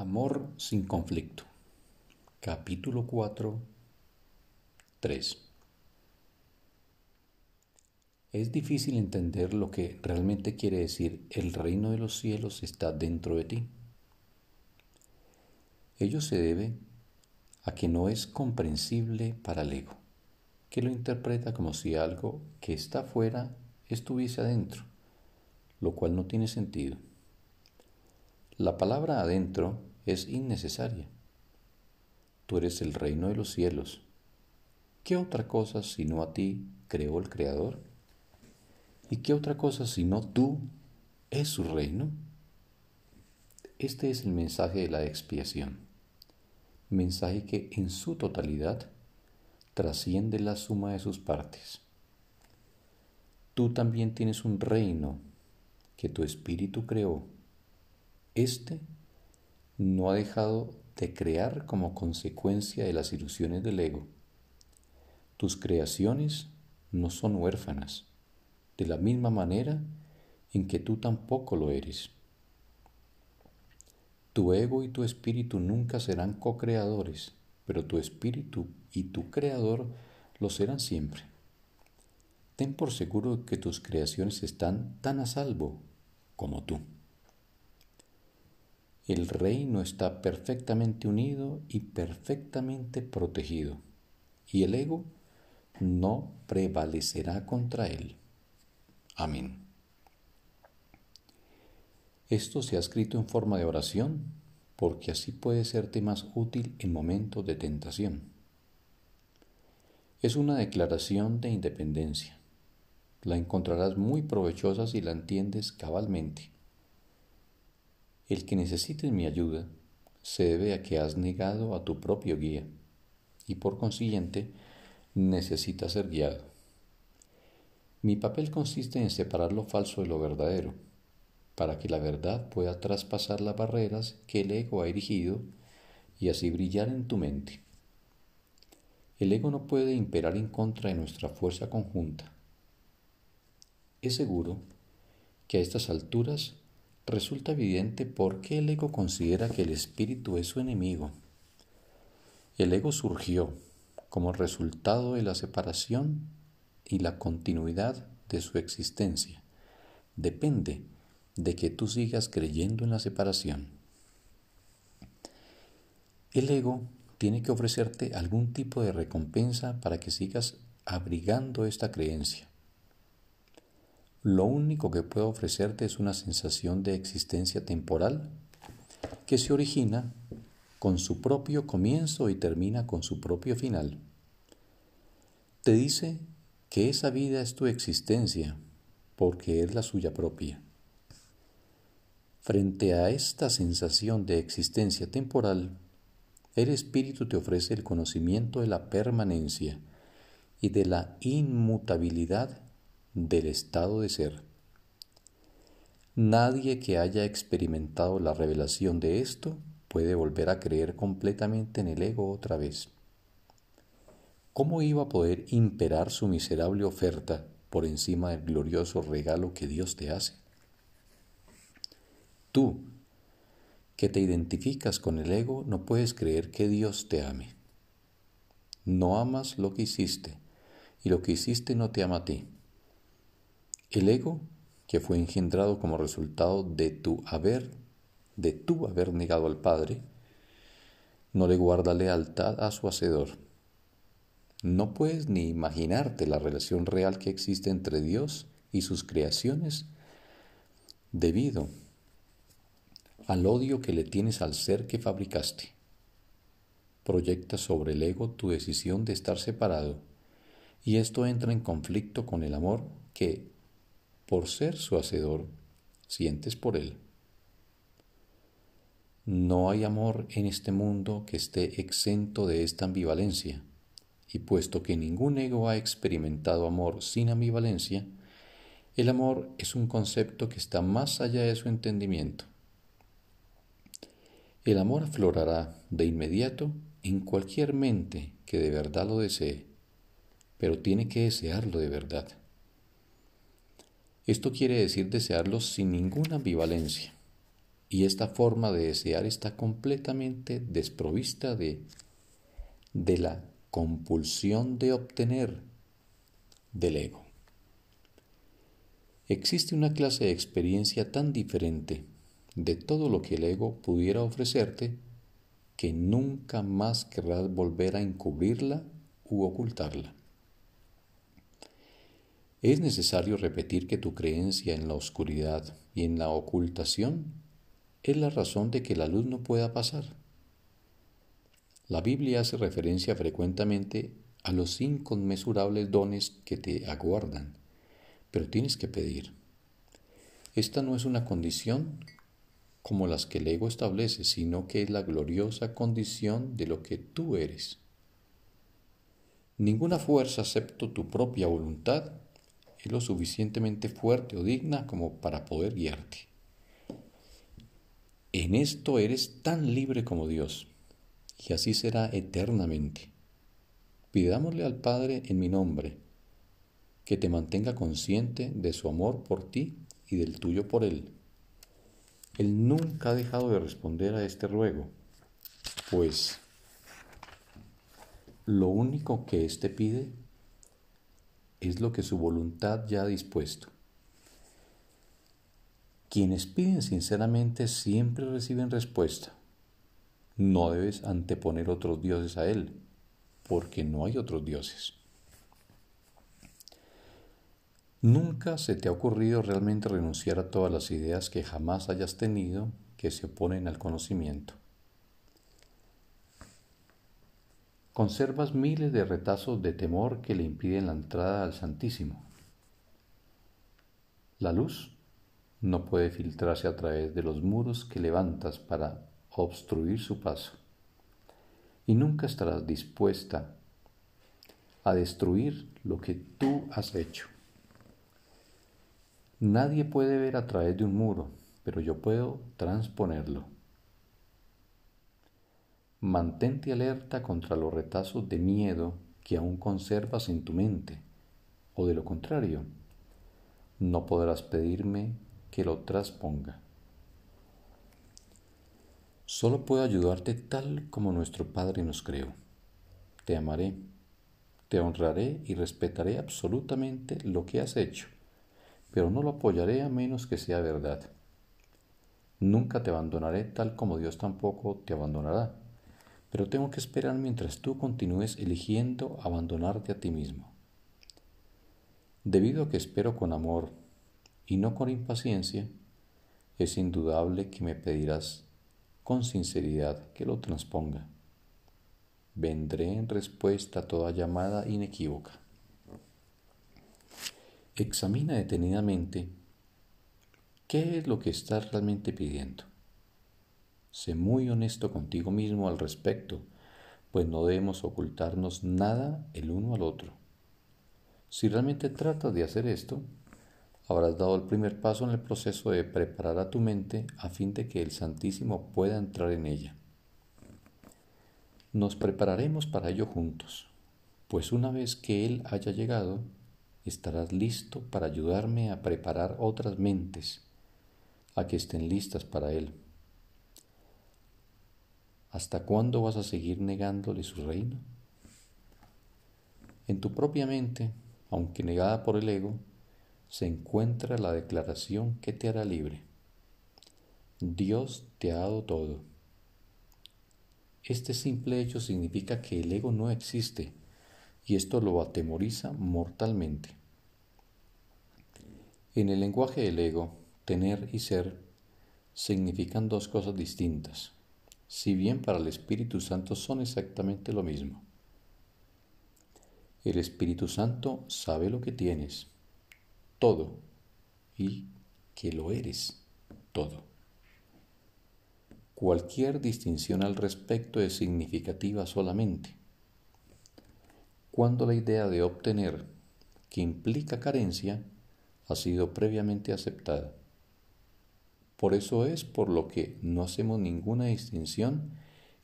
Amor sin conflicto. Capítulo 4. 3. Es difícil entender lo que realmente quiere decir el reino de los cielos está dentro de ti. Ello se debe a que no es comprensible para el ego, que lo interpreta como si algo que está fuera estuviese adentro, lo cual no tiene sentido. La palabra adentro es innecesaria. Tú eres el reino de los cielos. ¿Qué otra cosa sino a ti creó el Creador? ¿Y qué otra cosa sino tú es su reino? Este es el mensaje de la expiación, mensaje que en su totalidad trasciende la suma de sus partes. Tú también tienes un reino que tu espíritu creó. Este no ha dejado de crear como consecuencia de las ilusiones del ego. Tus creaciones no son huérfanas, de la misma manera en que tú tampoco lo eres. Tu ego y tu espíritu nunca serán co-creadores, pero tu espíritu y tu creador lo serán siempre. Ten por seguro que tus creaciones están tan a salvo como tú. El reino está perfectamente unido y perfectamente protegido, y el ego no prevalecerá contra él. Amén. Esto se ha escrito en forma de oración porque así puede serte más útil en momentos de tentación. Es una declaración de independencia. La encontrarás muy provechosa si la entiendes cabalmente. El que necesites mi ayuda se debe a que has negado a tu propio guía y por consiguiente necesitas ser guiado. Mi papel consiste en separar lo falso de lo verdadero, para que la verdad pueda traspasar las barreras que el ego ha erigido y así brillar en tu mente. El ego no puede imperar en contra de nuestra fuerza conjunta. Es seguro que a estas alturas resulta evidente por qué el ego considera que el espíritu es su enemigo. El ego surgió como resultado de la separación y la continuidad de su existencia. Depende de que tú sigas creyendo en la separación. El ego tiene que ofrecerte algún tipo de recompensa para que sigas abrigando esta creencia. Lo único que puedo ofrecerte es una sensación de existencia temporal que se origina con su propio comienzo y termina con su propio final. Te dice que esa vida es tu existencia porque es la suya propia. Frente a esta sensación de existencia temporal, el espíritu te ofrece el conocimiento de la permanencia y de la inmutabilidad del estado de ser. Nadie que haya experimentado la revelación de esto puede volver a creer completamente en el ego otra vez. ¿Cómo iba a poder imperar su miserable oferta por encima del glorioso regalo que Dios te hace? Tú, que te identificas con el ego, no puedes creer que Dios te ame. No amas lo que hiciste, y lo que hiciste no te ama a ti. El ego, que fue engendrado como resultado de tu haber, de tu haber negado al Padre, no le guarda lealtad a su hacedor. No puedes ni imaginarte la relación real que existe entre Dios y sus creaciones debido al odio que le tienes al ser que fabricaste. Proyecta sobre el ego tu decisión de estar separado y esto entra en conflicto con el amor que por ser su hacedor, sientes por él. No hay amor en este mundo que esté exento de esta ambivalencia, y puesto que ningún ego ha experimentado amor sin ambivalencia, el amor es un concepto que está más allá de su entendimiento. El amor aflorará de inmediato en cualquier mente que de verdad lo desee, pero tiene que desearlo de verdad. Esto quiere decir desearlo sin ninguna ambivalencia. Y esta forma de desear está completamente desprovista de, de la compulsión de obtener del ego. Existe una clase de experiencia tan diferente de todo lo que el ego pudiera ofrecerte que nunca más querrás volver a encubrirla u ocultarla. Es necesario repetir que tu creencia en la oscuridad y en la ocultación es la razón de que la luz no pueda pasar. La Biblia hace referencia frecuentemente a los inconmensurables dones que te aguardan, pero tienes que pedir. Esta no es una condición como las que el ego establece, sino que es la gloriosa condición de lo que tú eres. Ninguna fuerza, excepto tu propia voluntad, es lo suficientemente fuerte o digna como para poder guiarte. En esto eres tan libre como Dios, y así será eternamente. Pidámosle al Padre en mi nombre, que te mantenga consciente de su amor por ti y del tuyo por Él. Él nunca ha dejado de responder a este ruego, pues lo único que éste pide es lo que su voluntad ya ha dispuesto. Quienes piden sinceramente siempre reciben respuesta. No debes anteponer otros dioses a Él, porque no hay otros dioses. Nunca se te ha ocurrido realmente renunciar a todas las ideas que jamás hayas tenido que se oponen al conocimiento. Conservas miles de retazos de temor que le impiden la entrada al Santísimo. La luz no puede filtrarse a través de los muros que levantas para obstruir su paso. Y nunca estarás dispuesta a destruir lo que tú has hecho. Nadie puede ver a través de un muro, pero yo puedo transponerlo. Mantente alerta contra los retazos de miedo que aún conservas en tu mente, o de lo contrario, no podrás pedirme que lo trasponga. Solo puedo ayudarte tal como nuestro Padre nos creó. Te amaré, te honraré y respetaré absolutamente lo que has hecho, pero no lo apoyaré a menos que sea verdad. Nunca te abandonaré tal como Dios tampoco te abandonará, pero tengo que esperar mientras tú continúes eligiendo abandonarte a ti mismo. Debido a que espero con amor y no con impaciencia, es indudable que me pedirás con sinceridad que lo transponga. Vendré en respuesta a toda llamada inequívoca. Examina detenidamente qué es lo que estás realmente pidiendo. Sé muy honesto contigo mismo al respecto, pues no debemos ocultarnos nada el uno al otro. Si realmente tratas de hacer esto, habrás dado el primer paso en el proceso de preparar a tu mente a fin de que el Santísimo pueda entrar en ella. Nos prepararemos para ello juntos, pues una vez que Él haya llegado, estarás listo para ayudarme a preparar otras mentes a que estén listas para Él. ¿Hasta cuándo vas a seguir negándole su reino? En tu propia mente, aunque negada por el ego, se encuentra la declaración que te hará libre. Dios te ha dado todo. Este simple hecho significa que el ego no existe y esto lo atemoriza mortalmente. En el lenguaje del ego, tener y ser significan dos cosas distintas, si bien para el Espíritu Santo son exactamente lo mismo. El Espíritu Santo sabe lo que tienes, todo y que lo eres todo. Cualquier distinción al respecto es significativa solamente cuando la idea de obtener, que implica carencia, ha sido previamente aceptada. Por eso es por lo que no hacemos ninguna distinción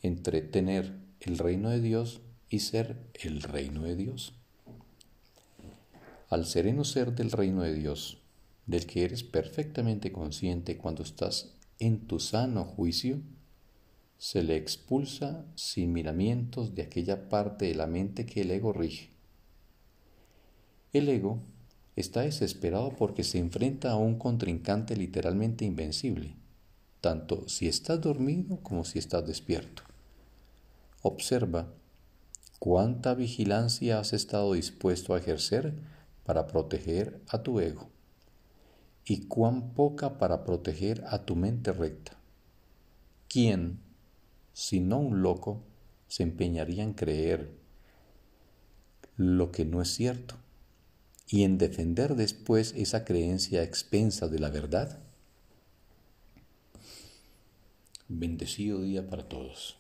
entre tener el reino de Dios y ser el reino de Dios al sereno ser del reino de Dios, del que eres perfectamente consciente cuando estás en tu sano juicio, se le expulsa sin miramientos de aquella parte de la mente que el ego rige. El ego está desesperado porque se enfrenta a un contrincante literalmente invencible, tanto si estás dormido como si estás despierto. Observa cuánta vigilancia has estado dispuesto a ejercer para proteger a tu ego y cuán poca para proteger a tu mente recta. ¿Quién, si no un loco, se empeñaría en creer lo que no es cierto y en defender después esa creencia expensa de la verdad? Bendecido día para todos.